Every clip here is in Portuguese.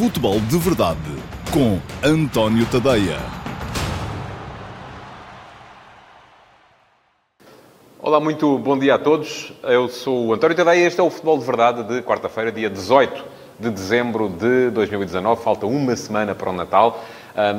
Futebol de Verdade com António Tadeia. Olá, muito bom dia a todos. Eu sou o António Tadeia e este é o Futebol de Verdade de quarta-feira, dia 18 de dezembro de 2019. Falta uma semana para o Natal.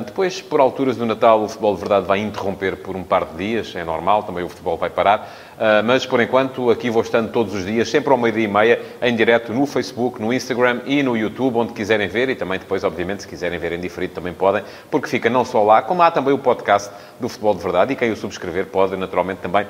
Depois, por alturas do Natal, o futebol de verdade vai interromper por um par de dias, é normal, também o futebol vai parar. Uh, mas, por enquanto, aqui vou estando todos os dias, sempre ao meio-dia e meia, em direto no Facebook, no Instagram e no YouTube, onde quiserem ver, e também depois, obviamente, se quiserem ver em diferido, também podem, porque fica não só lá, como há também o podcast do Futebol de Verdade, e quem o subscrever pode, naturalmente, também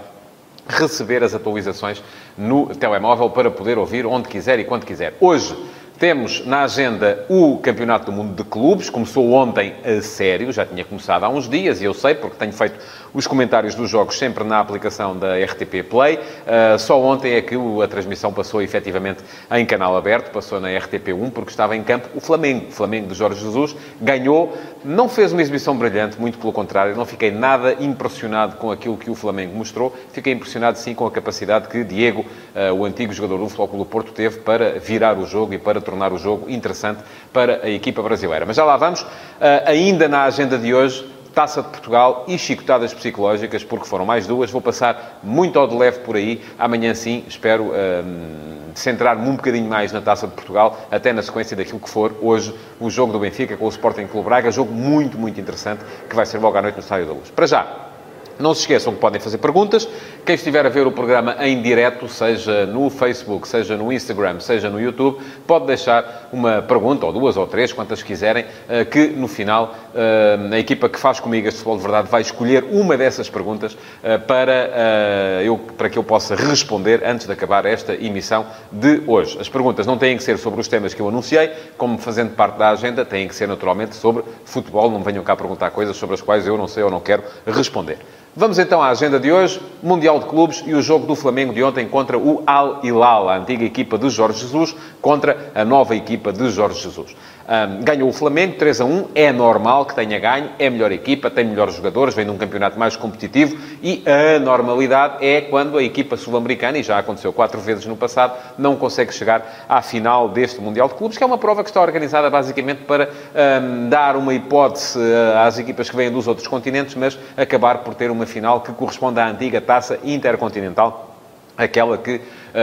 receber as atualizações no telemóvel para poder ouvir onde quiser e quando quiser. Hoje, temos na agenda o Campeonato do Mundo de Clubes. Começou ontem a sério, já tinha começado há uns dias, e eu sei porque tenho feito os comentários dos jogos sempre na aplicação da RTP Play. Uh, só ontem é que a transmissão passou efetivamente em canal aberto, passou na RTP1, porque estava em campo o Flamengo. O Flamengo de Jorge Jesus ganhou, não fez uma exibição brilhante, muito pelo contrário, não fiquei nada impressionado com aquilo que o Flamengo mostrou. Fiquei impressionado sim com a capacidade que Diego, uh, o antigo jogador do Futebol Clube do Porto, teve para virar o jogo e para tornar o jogo interessante para a equipa brasileira. Mas já lá vamos. Uh, ainda na agenda de hoje, Taça de Portugal e chicotadas psicológicas, porque foram mais duas. Vou passar muito ao de leve por aí. Amanhã, sim, espero um, centrar-me um bocadinho mais na Taça de Portugal, até na sequência daquilo que for hoje o jogo do Benfica com o Sporting Clube Braga. Jogo muito, muito interessante, que vai ser logo à noite no Estádio da Luz. Para já, não se esqueçam que podem fazer perguntas. Quem estiver a ver o programa em direto, seja no Facebook, seja no Instagram, seja no YouTube, pode deixar uma pergunta, ou duas, ou três, quantas quiserem, eh, que no final eh, a equipa que faz comigo este Futebol de Verdade vai escolher uma dessas perguntas eh, para, eu, para que eu possa responder antes de acabar esta emissão de hoje. As perguntas não têm que ser sobre os temas que eu anunciei, como fazendo parte da agenda, têm que ser naturalmente sobre futebol. Não venham cá perguntar coisas sobre as quais eu não sei ou não quero responder. Vamos então à agenda de hoje, Mundial de Clubes e o jogo do Flamengo de ontem contra o Al Hilal, a antiga equipa de Jorge Jesus, contra a nova equipa de Jorge Jesus. Um, ganhou o Flamengo 3 a 1, é normal que tenha ganho, é melhor equipa, tem melhores jogadores, vem de um campeonato mais competitivo e a normalidade é quando a equipa sul-americana, e já aconteceu quatro vezes no passado, não consegue chegar à final deste Mundial de Clubes, que é uma prova que está organizada basicamente para um, dar uma hipótese uh, às equipas que vêm dos outros continentes, mas acabar por ter uma final que corresponde à antiga taça intercontinental aquela que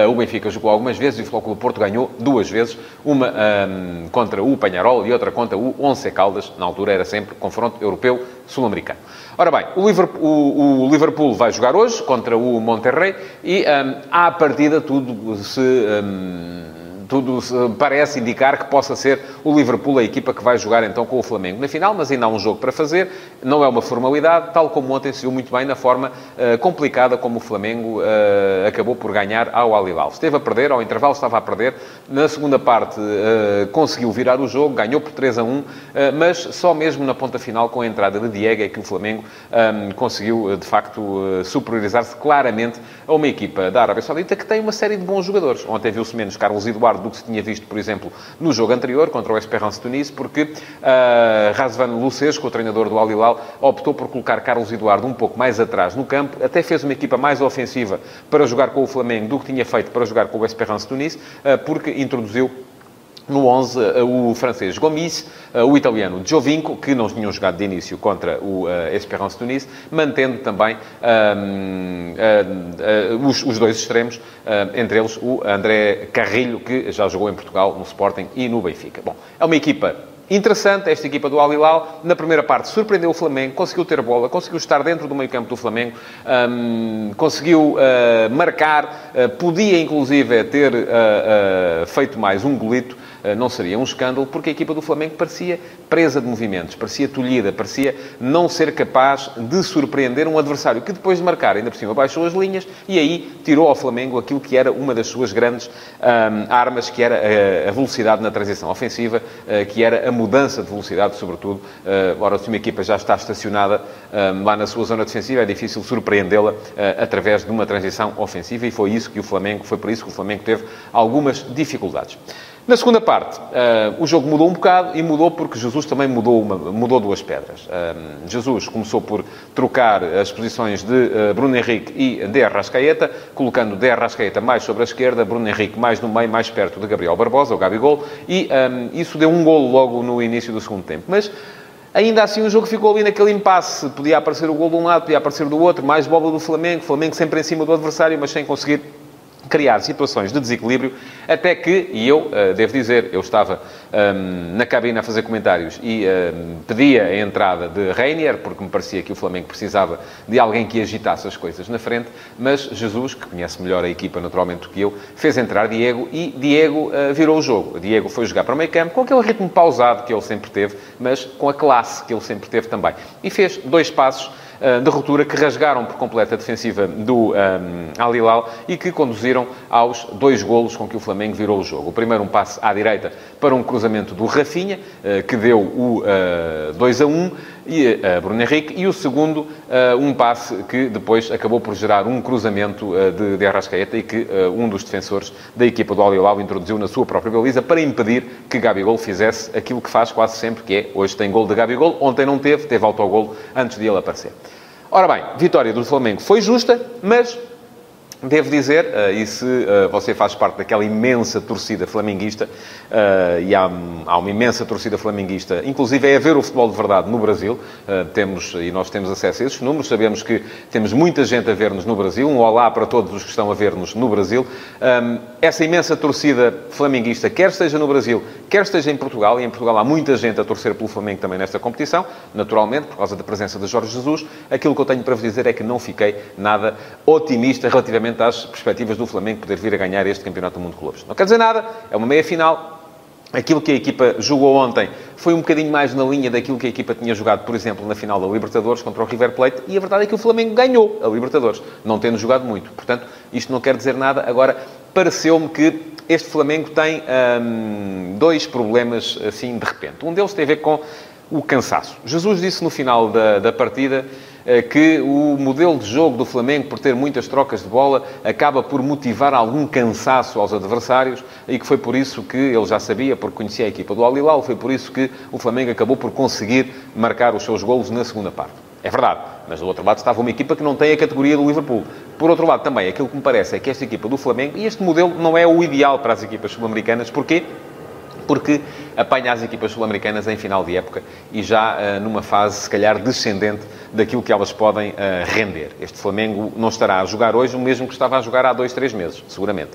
o Benfica jogou algumas vezes e o Clube Porto ganhou duas vezes, uma um, contra o Panharol e outra contra o Once Caldas, na altura era sempre confronto europeu sul-americano. Ora bem, o Liverpool, o, o Liverpool, vai jogar hoje contra o Monterrey e um, à partida tudo se... Um, tudo parece indicar que possa ser o Liverpool a equipa que vai jogar então com o Flamengo na final, mas ainda há um jogo para fazer, não é uma formalidade, tal como ontem se viu muito bem na forma uh, complicada como o Flamengo uh, acabou por ganhar ao Alilal. Esteve a perder, ao intervalo estava a perder, na segunda parte uh, conseguiu virar o jogo, ganhou por 3 a 1, mas só mesmo na ponta final com a entrada de Diego é que o Flamengo um, conseguiu de facto superiorizar-se claramente a uma equipa da Arábia Saudita que tem uma série de bons jogadores. Ontem viu-se menos Carlos Eduardo do que se tinha visto, por exemplo, no jogo anterior contra o Esperance Tunis, porque uh, Razvan Lucesco, o treinador do Al Hilal, optou por colocar Carlos Eduardo um pouco mais atrás no campo, até fez uma equipa mais ofensiva para jogar com o Flamengo do que tinha feito para jogar com o Esperance Tunis, uh, porque introduziu no 11, eh, o francês Gomis, eh, o italiano Giovinco, que não tinham jogado de início contra o uh, Esperance Tunis, mantendo também um, uh, uh, os, os, dois extremos, entre eles o André Carrilho, que já jogou em Portugal, no Sporting e no Benfica. Bom, é uma equipa Interessante, esta equipa do Al Hilal, na primeira parte, surpreendeu o Flamengo, conseguiu ter bola, conseguiu estar dentro do meio campo do Flamengo, um, conseguiu uh, marcar, uh, podia inclusive ter uh, feito mais um golito, não seria um escândalo, porque a equipa do Flamengo parecia presa de movimentos, parecia tolhida, parecia não ser capaz de surpreender um adversário que depois de marcar, ainda por cima, baixou as linhas e aí tirou ao Flamengo aquilo que era uma das suas grandes um, armas, que era a, velocidade na transição ofensiva, que era a mudança de velocidade, sobretudo. Uh, ora, se uma equipa já está estacionada lá na sua zona defensiva, é difícil surpreendê-la uh, através de uma transição ofensiva e foi isso que o Flamengo, foi por isso que o Flamengo teve algumas dificuldades. Na segunda parte, uh, o jogo mudou um bocado e mudou porque Jesus também mudou, uma, mudou duas pedras. Jesus começou por trocar as posições de Bruno Henrique e de Arrascaeta, colocando de Arrascaeta mais sobre a esquerda, Bruno Henrique mais no meio, mais perto de Gabriel Barbosa, o Gabigol, e isso deu um golo logo no início do segundo tempo. Mas Ainda assim, o jogo ficou ali naquele impasse. Podia aparecer o gol de um lado, podia aparecer do outro. Mais bola do Flamengo. Flamengo sempre em cima do adversário, mas sem conseguir criar situações de desequilíbrio, até que, e eu uh, devo dizer, eu estava um, ehm, na cabine a fazer comentários e um, ehm, pedia a entrada de Reinier, porque me parecia que o Flamengo precisava de alguém que agitasse as coisas na frente, mas Jesus, que conhece melhor a equipa naturalmente do que eu, fez entrar Diego e Diego uh, virou o jogo. Diego foi jogar para o meio campo com aquele ritmo pausado que ele sempre teve, mas com a classe que ele sempre teve também. E fez dois passos de ruptura que rasgaram por completo a defensiva do um, eh, Al Hilal e que conduziram aos dois golos com que o Flamengo virou o jogo. O primeiro um passe à direita para um cruzamento do Rafinha, uh, que deu o uh, 2 a 1, e uh, Bruno Henrique, e o segundo, um passe que depois acabou por gerar um cruzamento de, de Arrascaeta e que um dos defensores da equipa do Al Hilal introduziu na sua própria baliza para impedir que Gabigol fizesse aquilo que faz quase sempre, que é, hoje tem gol de Gabigol, ontem não teve, teve autogol antes de ele aparecer. Ora bem, vitória do Flamengo foi justa, mas Devo dizer, uh, e se uh, você faz parte daquela imensa torcida flamenguista, uh, e há, uma imensa torcida flamenguista, inclusive é a ver o futebol de verdade no Brasil, temos, e nós temos acesso a esses números, sabemos que temos muita gente a ver-nos no Brasil, um olá para todos os que estão a ver-nos no Brasil. Essa imensa torcida flamenguista, quer esteja no Brasil, quer esteja em Portugal, e em Portugal há muita gente a torcer pelo Flamengo também nesta competição, naturalmente, por causa da presença de Jorge Jesus, aquilo que eu tenho para vos dizer é que não fiquei nada otimista relativamente relativamente às perspectivas do Flamengo poder vir a ganhar este Campeonato do Mundo de Clubes. Não quer dizer nada, é uma meia-final. Aquilo que a equipa jogou ontem foi um bocadinho mais na linha daquilo que a equipa tinha jogado, por exemplo, na final da Libertadores contra o River Plate, e a verdade é que o Flamengo ganhou a Libertadores, não tendo jogado muito. Portanto, isto não quer dizer nada. Agora, pareceu-me que este Flamengo tem hum, dois problemas, assim, de repente. Um deles tem a ver com o cansaço. Jesus disse no final da, da partida que o modelo de jogo do Flamengo, por ter muitas trocas de bola, acaba por motivar algum cansaço aos adversários e que foi por isso que ele já sabia, porque conhecia a equipa do Al-Hilal, foi por isso que o Flamengo acabou por conseguir marcar os seus golos na segunda parte. É verdade, mas do outro lado estava uma equipa que não tem a categoria do Liverpool. Por outro lado, também, aquilo que me parece é que esta equipa do Flamengo, e este modelo não é o ideal para as equipas sul-americanas, porquê? porque apanha as equipas sul-americanas em final de época e já uh, numa fase, se calhar, descendente daquilo que elas podem uh, render. Este Flamengo não estará a jogar hoje o mesmo que estava a jogar há dois, três meses, seguramente.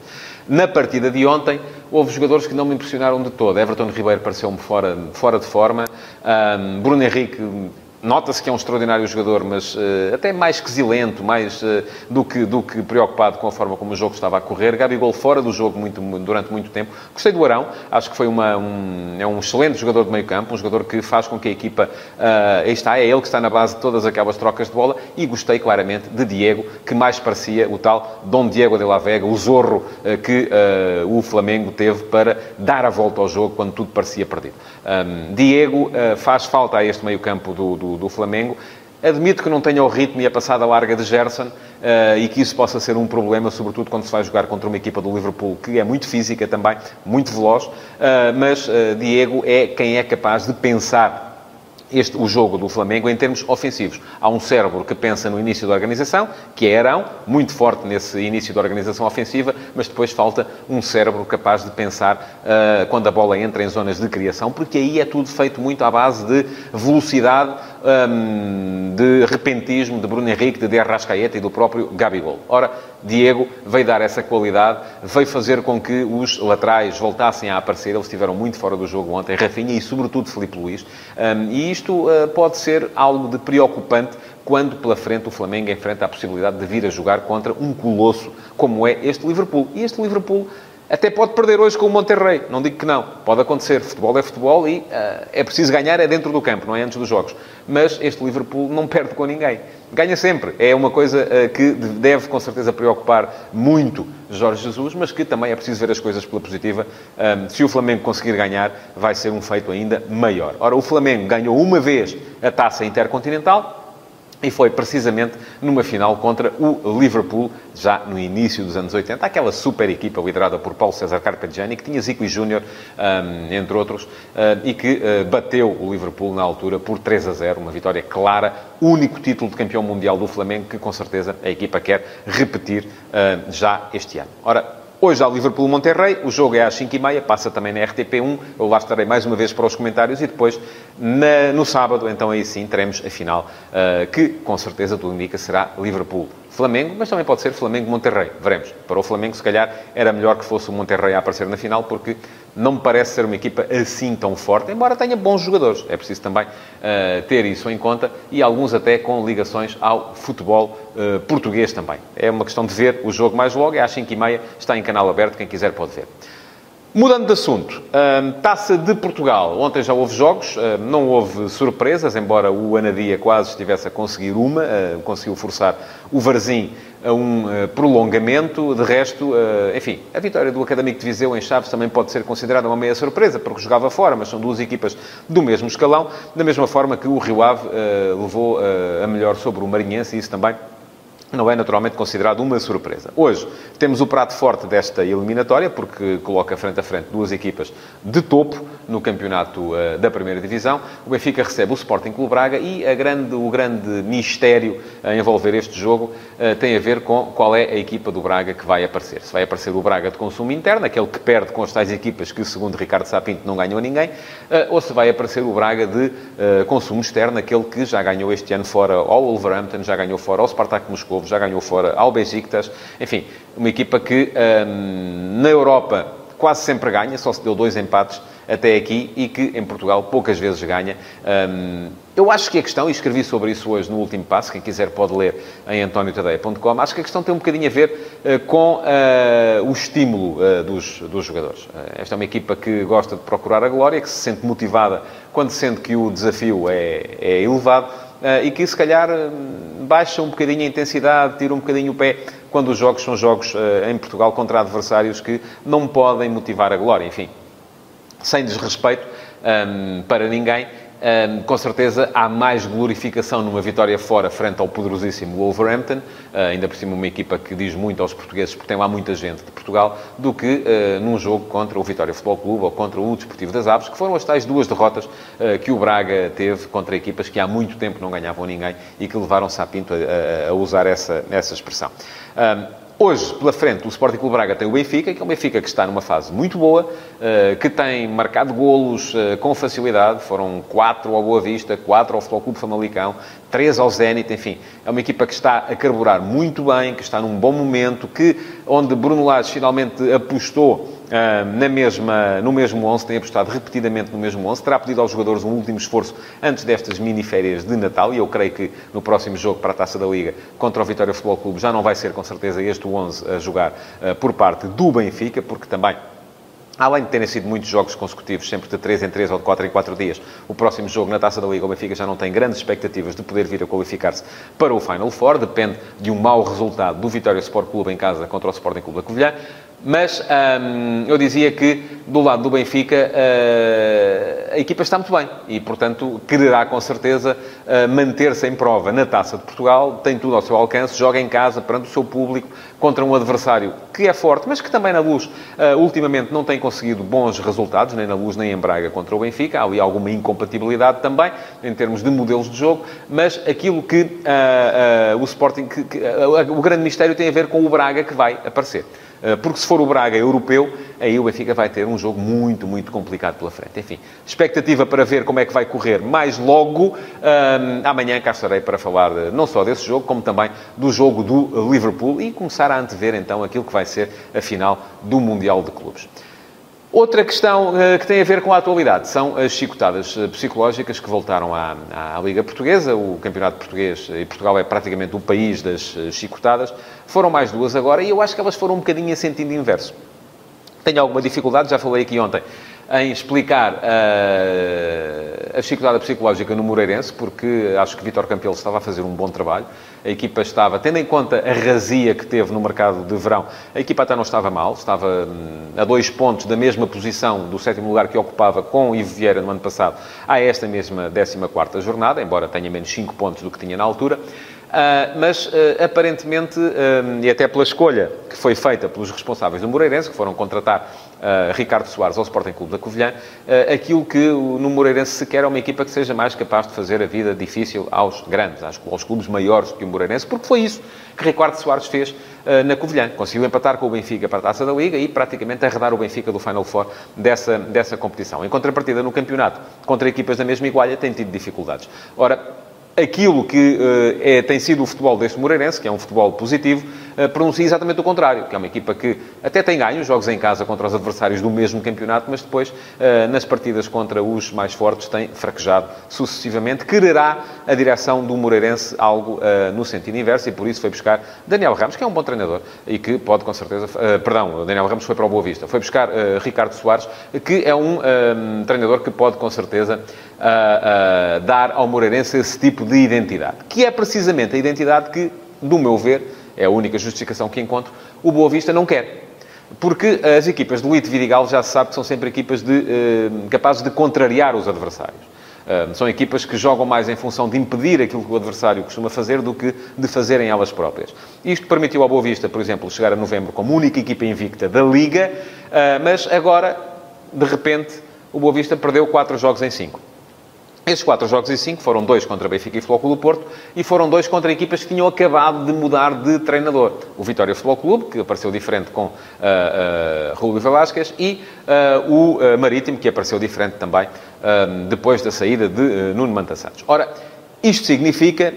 Na partida de ontem, houve jogadores que não me impressionaram de todo. Everton Ribeiro pareceu-me fora, fora de forma. Um, Bruno Henrique Nota-se que é um extraordinário jogador, mas uh, até mais quesilento, mais uh, do, que, do que preocupado com a forma como o jogo estava a correr. Gabigol fora do jogo muito, durante muito tempo. Gostei do Arão, acho que foi uma, um, é um excelente jogador de meio campo, um jogador que faz com que a equipa, uh, está, é ele que está na base de todas aquelas trocas de bola, e gostei claramente de Diego, que mais parecia o tal Dom Diego de la Vega, o zorro que o Flamengo teve para dar a volta ao jogo quando tudo parecia perdido. Um, Diego faz falta a este meio campo do, do do, Flamengo. Admito que não tenha o ritmo e a passada larga de Gerson uh, e que isso possa ser um problema, sobretudo quando se vai jogar contra uma equipa do Liverpool que é muito física também, muito veloz, uh, mas uh, Diego é quem é capaz de pensar este, o jogo do Flamengo em termos ofensivos. Há um cérebro que pensa no início da organização, que é Arão, muito forte nesse início da organização ofensiva, mas depois falta um cérebro capaz de pensar uh, quando a bola entra em zonas de criação, porque aí é tudo feito muito à base de velocidade, um, de repentismo de Bruno Henrique, de De Arrascaeta e do próprio Gabigol. Ora, Diego veio dar essa qualidade, veio fazer com que os laterais voltassem a aparecer. Eles estiveram muito fora do jogo ontem, Rafinha e, sobretudo, Felipe Luís. Um, e isto uh, pode ser algo de preocupante quando pela frente o Flamengo enfrenta a possibilidade de vir a jogar contra um colosso como é este Liverpool. E este Liverpool até pode perder hoje com o Monterrey, não digo que não. Pode acontecer. Futebol é futebol e uh, é preciso ganhar é dentro do campo, não é antes dos jogos. Mas este Liverpool não perde com ninguém. Ganha sempre. É uma coisa uh, que deve, com certeza, preocupar muito Jorge Jesus, mas que também é preciso ver as coisas pela positiva. Um, se o Flamengo conseguir ganhar, vai ser um feito ainda maior. Ora, o Flamengo ganhou uma vez a taça intercontinental, E foi precisamente numa final contra o Liverpool, já no início dos anos 80. Aquela super equipa liderada por Paulo César Carpegiani, que tinha Zico e Júnior, um, entre outros, uh, e que uh, bateu o Liverpool na altura por 3 a 0. Uma vitória clara, único título de campeão mundial do Flamengo, que com certeza a equipa quer repetir já este ano. Ora, Hoje há Liverpool Monterrey, o jogo é às 5h30, passa também na RTP1. Eu lá estarei mais uma vez para os comentários e depois, na, no sábado, então aí sim, teremos a final, uh, que com certeza tudo indica será Liverpool Flamengo, mas também pode ser Flamengo-Monterrey. Veremos. Para o Flamengo, se calhar, era melhor que fosse o Monterrey a aparecer na final, porque não me parece ser uma equipa assim tão forte, embora tenha bons jogadores. É preciso também uh, ter isso em conta e alguns até com ligações ao futebol uh, português também. É uma questão de ver o jogo mais logo, é às 5h30, está em canal aberto, quem quiser pode ver. Mudando de assunto, Taça de Portugal. Ontem já houve jogos, não houve surpresas, embora o Anadia quase estivesse a conseguir uma, conseguiu forçar o Varzim a um prolongamento. De resto, enfim, a vitória do Académico de Viseu em Chaves também pode ser considerada uma meia surpresa, porque jogava fora, mas são duas equipas do mesmo escalão, da mesma forma que o Rio Ave levou a melhor sobre o Marinhense, e isso também não é naturalmente considerado uma surpresa. Hoje temos o prato forte desta eliminatória, porque coloca frente a frente duas equipas de topo no campeonato uh, da primeira divisão. O Benfica recebe o Sporting Clube Braga e grande, o grande mistério a envolver este jogo uh, tem a ver com qual é a equipa do Braga que vai aparecer. Se vai aparecer o Braga de consumo interno, aquele que perde com as tais equipas que, segundo Ricardo Sapinto, não ganhou ninguém, uh, ou se vai aparecer o Braga de consumo externo, aquele que já ganhou este ano fora ao Wolverhampton, já ganhou fora ao Spartak Moscou, já ganhou fora ao Besiktas. Enfim, uma equipa que um, na Europa quase sempre ganha, só se deu dois empates até aqui e que em Portugal poucas vezes ganha. Um, eu acho que a questão, e escrevi sobre isso hoje no último passo, quem quiser pode ler em antoniotadeia.com, acho que a questão tem um bocadinho a ver uh, com uh, o estímulo uh, dos, dos jogadores. esta é uma equipa que gosta de procurar a glória, que se sente motivada quando sente que o desafio é, é elevado e que se calhar baixa um bocadinho a intensidade, tira um bocadinho o pé quando os jogos são jogos em Portugal contra adversários que não podem motivar a glória. Enfim, sem desrespeito um, para ninguém, um, com certeza há mais glorificação numa vitória fora frente ao poderosíssimo Wolverhampton, uh, ainda por cima uma equipa que diz muito aos portugueses, porque tem lá muita gente de Portugal, do que uh, num jogo contra o Vitória Futebol Clube ou contra o Desportivo das Aves, que foram as tais duas derrotas uh, que o Braga teve contra equipas que há muito tempo não ganhavam ninguém e que levaram Sapinto a, a, a usar essa, essa expressão. Um, Hoje, pela frente, o Sporting Clube Braga tem o Benfica, que é um Benfica que está numa fase muito boa, eh, que tem marcado golos eh, com facilidade. Foram quatro ao Boa Vista, quatro ao Futebol Clube Famalicão, três ao Zenit, enfim. É uma equipa que está a carburar muito bem, que está num bom momento, que onde Bruno Lage finalmente apostou na mesma, no mesmo 11, tem apostado repetidamente no mesmo 11, terá pedido aos jogadores um último esforço antes destas mini-férias de Natal, e eu creio que no próximo jogo para a Taça da Liga contra o Vitória Futebol Clube já não vai ser com certeza este 11 a jogar uh, por parte do Benfica, porque também Além de terem sido muitos jogos consecutivos, sempre de 3 em 3 ou de 4 em 4 dias, o próximo jogo na Taça da Liga, o Benfica já não tem grandes expectativas de poder vir a qualificar-se para o Final Four. Depende de um mau resultado do Vitória Sport Clube em casa contra o Sporting Clube da Covilhã. Mas hum, eu dizia que, do lado do Benfica, uh, a equipa está muito bem e, portanto, quererá com certeza uh, manter-se em prova na Taça de Portugal, tem tudo ao seu alcance, joga em casa, perante o seu público, contra um adversário que é forte, mas que também na luz, uh, ultimamente, não tem conseguido bons resultados, nem na luz nem em Braga contra o Benfica. Há ali alguma incompatibilidade também, em termos de modelos de jogo, mas aquilo que o Sporting, que, que, o grande mistério tem a ver com o Braga que vai aparecer. Eh, porque se for o Braga europeu, aí o Benfica vai ter um jogo muito, muito complicado pela frente. Enfim, expectativa para ver como é que vai correr mais logo. Amanhã cá estarei para falar de, não só desse jogo, como também do jogo do Liverpool e começar a antever então aquilo que vai ser a final do Mundial de Clubes. Outra questão uh, que tem a ver com a atualidade são as chicotadas uh, psicológicas que voltaram à, à, Liga Portuguesa. O Campeonato Português e Portugal é praticamente o país das chicotadas. Foram mais duas agora e eu acho que elas foram um bocadinho em sentido inverso. Tenho alguma dificuldade, já falei aqui ontem, em explicar a, a dificuldade psicológica no Moreirense, porque acho que Vítor Campelo estava a fazer um bom trabalho. A equipa estava, tendo em conta a razia que teve no mercado de verão, a equipa até não estava mal, estava hum, a dois pontos da mesma posição do sétimo lugar que ocupava com Ivo Vieira no ano passado, a esta mesma 14 jornada, embora tenha menos 5 pontos do que tinha na altura. Uh, mas, uh, aparentemente, uh, e até pela escolha que foi feita pelos responsáveis do Moreirense, que foram contratar Ricardo Soares ao Sporting Clube da Covilhã, aquilo que no Moreirense se quer é uma equipa que seja mais capaz de fazer a vida difícil aos grandes, aos, clubes maiores que o Moreirense, porque foi isso que Ricardo Soares fez na Covilhã. Conseguiu empatar com o Benfica para a Taça da Liga e praticamente arredar o Benfica do Final Four dessa, dessa competição. Em contrapartida, no campeonato, contra equipas da mesma igualha, tem tido dificuldades. Ora, aquilo que uh, é, tem sido o futebol deste Moreirense, que é um futebol positivo, pronuncia exatamente o contrário, que é uma equipa que até tem ganho jogos em casa contra os adversários do mesmo campeonato, mas depois, uh, nas partidas contra os mais fortes, tem fraquejado sucessivamente. Quererá a direção do Moreirense algo no sentido inverso e por isso foi buscar Daniel Ramos, que é um bom treinador e que pode com certeza... perdão, Daniel Ramos foi para o Boa Vista. Foi buscar Ricardo Soares, que é um treinador que pode com certeza dar ao Moreirense esse tipo de identidade, que é precisamente a identidade que, do meu ver, é a única justificação que encontro, o Boa Vista não quer. Porque as equipas do Elite Vidigal já se sabe que são sempre equipas de, eh, capazes de contrariar os adversários. Uh, são equipas que jogam mais em função de impedir aquilo que o adversário costuma fazer do que de fazerem elas próprias. Isto permitiu ao Boa Vista, por exemplo, chegar a novembro como única equipa invicta da Liga, uh, mas agora, de repente, o Boa Vista perdeu 4 jogos em 5. Esses quatro jogos e cinco foram dois contra Benfica e Futebol do Porto e foram dois contra equipas que tinham acabado de mudar de treinador. O Vitória Futebol Clube, que apareceu diferente com uh, uh, Rúlio Velasquez, e uh, o Marítimo, que apareceu diferente também uh, depois da saída de Nuno Manta Santos. Ora, isto significa,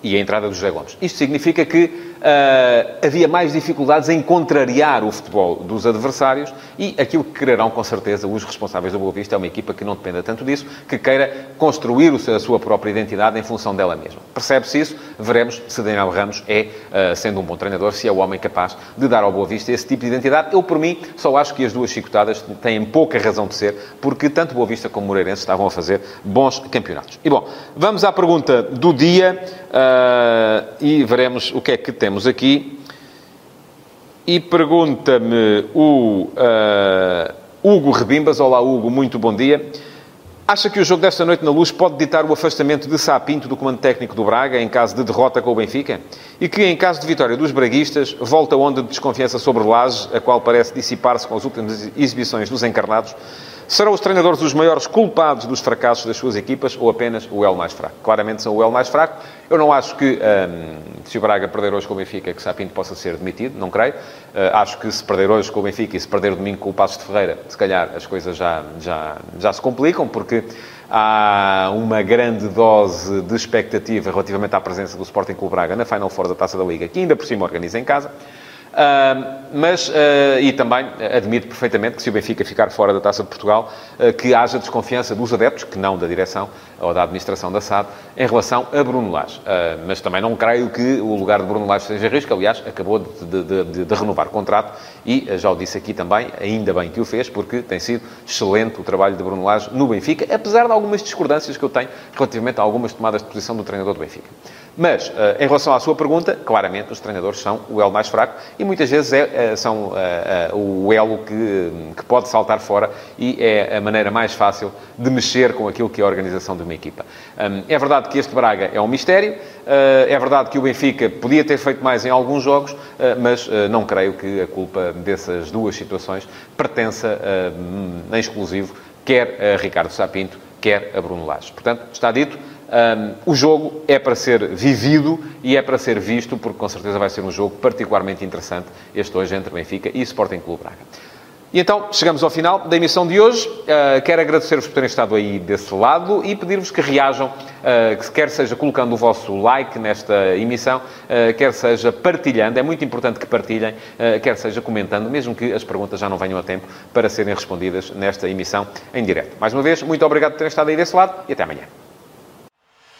e a entrada do José Gomes, isto significa que uh, havia mais dificuldades em contrariar o futebol dos adversários e aquilo que quererão, com certeza, os responsáveis do Boa Vista é uma equipa que não dependa tanto disso, que queira construir a sua própria identidade em função dela mesma. Percebe-se isso? Veremos se Daniel Ramos é, uh, sendo um bom treinador, se é o homem capaz de dar ao Boa Vista esse tipo de identidade. Eu, por mim, só acho que as duas chicotadas têm pouca razão de ser, porque tanto Boa Vista como Moreirense estavam a fazer bons campeonatos. E bom, vamos à pergunta do dia uh, e veremos o que é que temos temos aqui. E pergunta-me o uh, Hugo Rebimbas. Olá, Hugo, muito bom dia. Acha que o jogo desta noite na Luz pode ditar o afastamento de Sapinto do comando técnico do Braga em caso de derrota com o Benfica? E que, em caso de vitória dos braguistas, volta a onda de desconfiança sobre Laje, a qual parece dissipar-se com as últimas exibições dos encarnados, Serão os treinadores os maiores culpados dos fracassos das suas equipas ou apenas o L mais fraco? Claramente são o L mais fraco. Eu não acho que, um, se o Braga perder hoje com o Benfica, que Sapinto possa ser demitido, não creio. Uh, acho que se perder hoje com o Benfica e se perder domingo com o Passos de Ferreira, se calhar as coisas já, já, já se complicam, porque há uma grande dose de expectativa relativamente à presença do Sporting Clube Braga na Final Four da Taça da Liga, que ainda por cima organiza em casa. Uh, mas, uh, e também admito perfeitamente que se o Benfica ficar fora da Taça de Portugal, uh, que haja desconfiança dos adeptos, que não da direção ou da administração da SAD, em relação a Bruno Lage. mas também não creio que o lugar de Bruno Lage seja risco. Aliás, acabou de, de, de, de renovar o contrato e já o disse aqui também, ainda bem que o fez, porque tem sido excelente o trabalho de Bruno Lage no Benfica, apesar de algumas discordâncias que eu tenho relativamente a algumas tomadas de posição do treinador do Benfica. Mas, em relação à sua pergunta, claramente os treinadores são o L mais fraco e muitas vezes é, é são é, o elo que, que pode saltar fora e é a maneira mais fácil de mexer com aquilo que é a organização de uma equipa. Hum, é verdade que este Braga é um mistério, é verdade que o Benfica podia ter feito mais em alguns jogos, mas não creio que a culpa dessas duas situações pertença em exclusivo quer a Ricardo Sapinto, quer a Bruno Lage. Portanto, está dito, um, o jogo é para ser vivido e é para ser visto, porque com certeza vai ser um jogo particularmente interessante, este hoje entre Benfica e Sporting Clube Braga. E então, chegamos ao final da emissão de hoje. Uh, quero agradecer-vos por terem estado aí desse lado e pedir-vos que reajam, uh, que quer seja colocando o vosso like nesta emissão, uh, quer seja partilhando, é muito importante que partilhem, quer seja comentando, mesmo que as perguntas já não venham a tempo para serem respondidas nesta emissão em direto. Mais uma vez, muito obrigado por terem estado aí desse lado e até amanhã.